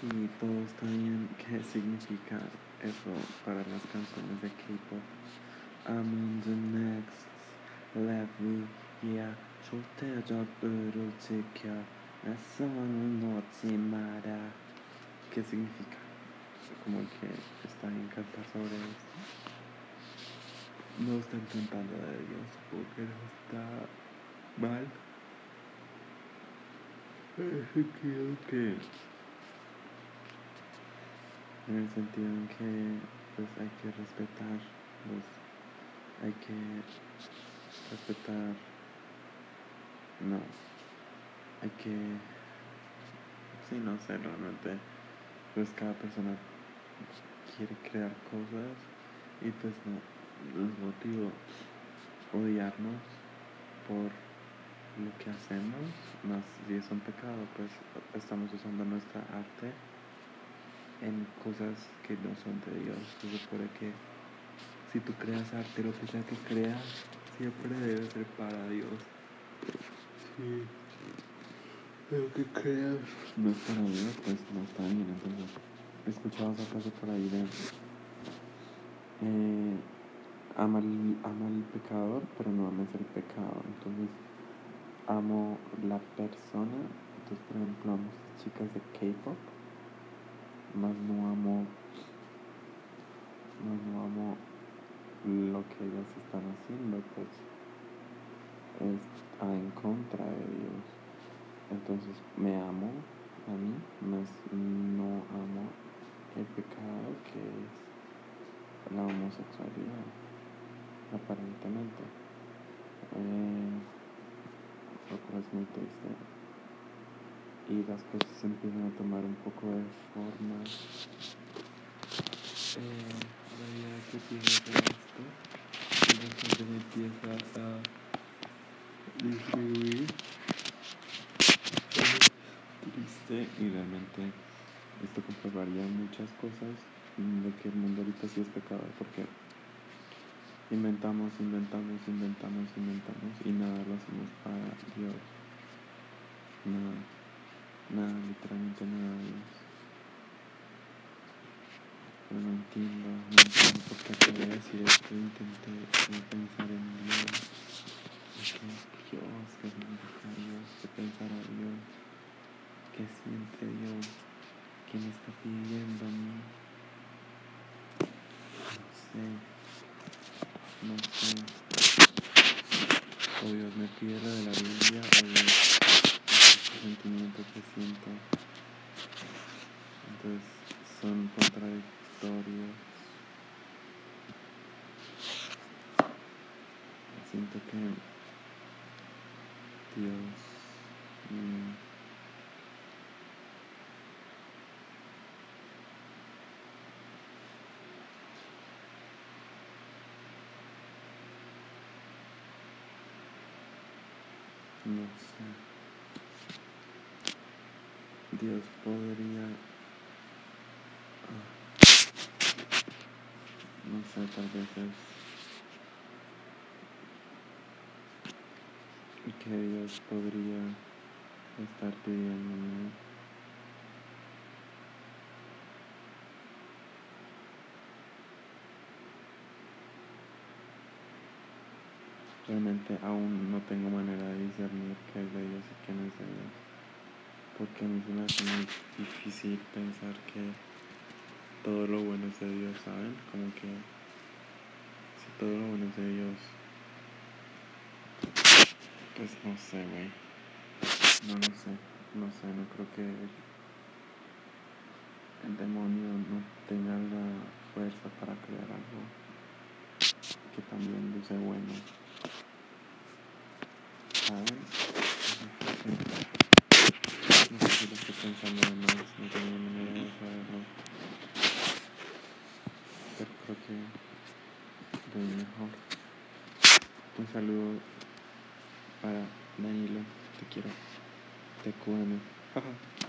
Sí, todo está bien. ¿Qué significa eso para las canciones de K-pop? I'm on the next level, yeah. 절대적으로 지켜. 내 손을 놓지 마라. ¿Qué significa? Como que está en cantar sobre esto. No están cantando de Dios, porque no está mal. Creo que en el sentido en que pues hay que respetar los hay que respetar no hay que sí no sé realmente pues cada persona quiere crear cosas y pues no es motivo odiarnos por lo que hacemos más si es un pecado pues estamos usando nuestra arte en cosas que no son de Dios. Se supone que si tú creas arte, lo que sea que creas, siempre debe ser para Dios. Sí. Lo que creas no es para Dios, pues no está bien. Entonces, he escuchado esa frase por ahí de eh, ama, el, ama el pecador, pero no ames el pecado. Entonces, amo la persona. Entonces, por ejemplo, amo a chicas de K-pop más no amo, no amo lo que ellos están haciendo, pues está en contra de Dios. Entonces me amo a mí, más no amo el pecado que es la homosexualidad, aparentemente. Eh, lo cual es muy triste y las cosas empiezan a tomar un poco de forma. Eh, la que tiene de esto, la gente empieza a distribuir. triste y realmente esto comprobaría muchas cosas de que el mundo ahorita sí es pecado porque inventamos, inventamos, inventamos, inventamos y nada lo hacemos para Dios. Nada. Nada, literalmente nada de Dios. No entiendo, no entiendo por qué quería decir esto. Intenté pensar en Dios. ¿Qué es Dios? ¿Qué significa Dios? ¿Qué pensará Dios? ¿Qué siente Dios? ¿Quién está pidiendo a mí? No sé. No sé. O Dios me pide de la Biblia o Dios sentimientos que siento. Entonces son contradictorios. Siento que Dios no sé. Dios podría, ah, no sé, tal vez es que Dios podría estar pidiéndome realmente aún no tengo manera de discernir qué es de Dios y qué no es de Dios porque a mí se me hace muy difícil pensar que todo lo bueno es de Dios, ¿saben? Como que si todo lo bueno es de Dios, pues no sé, güey. No lo sé, no sé, no creo que el demonio no tenga la fuerza para crear algo que también luce bueno. Lo estoy pensando no tengo manera de saberlo. Pero creo que doy mejor. Un saludo para Danilo, te quiero, te QM.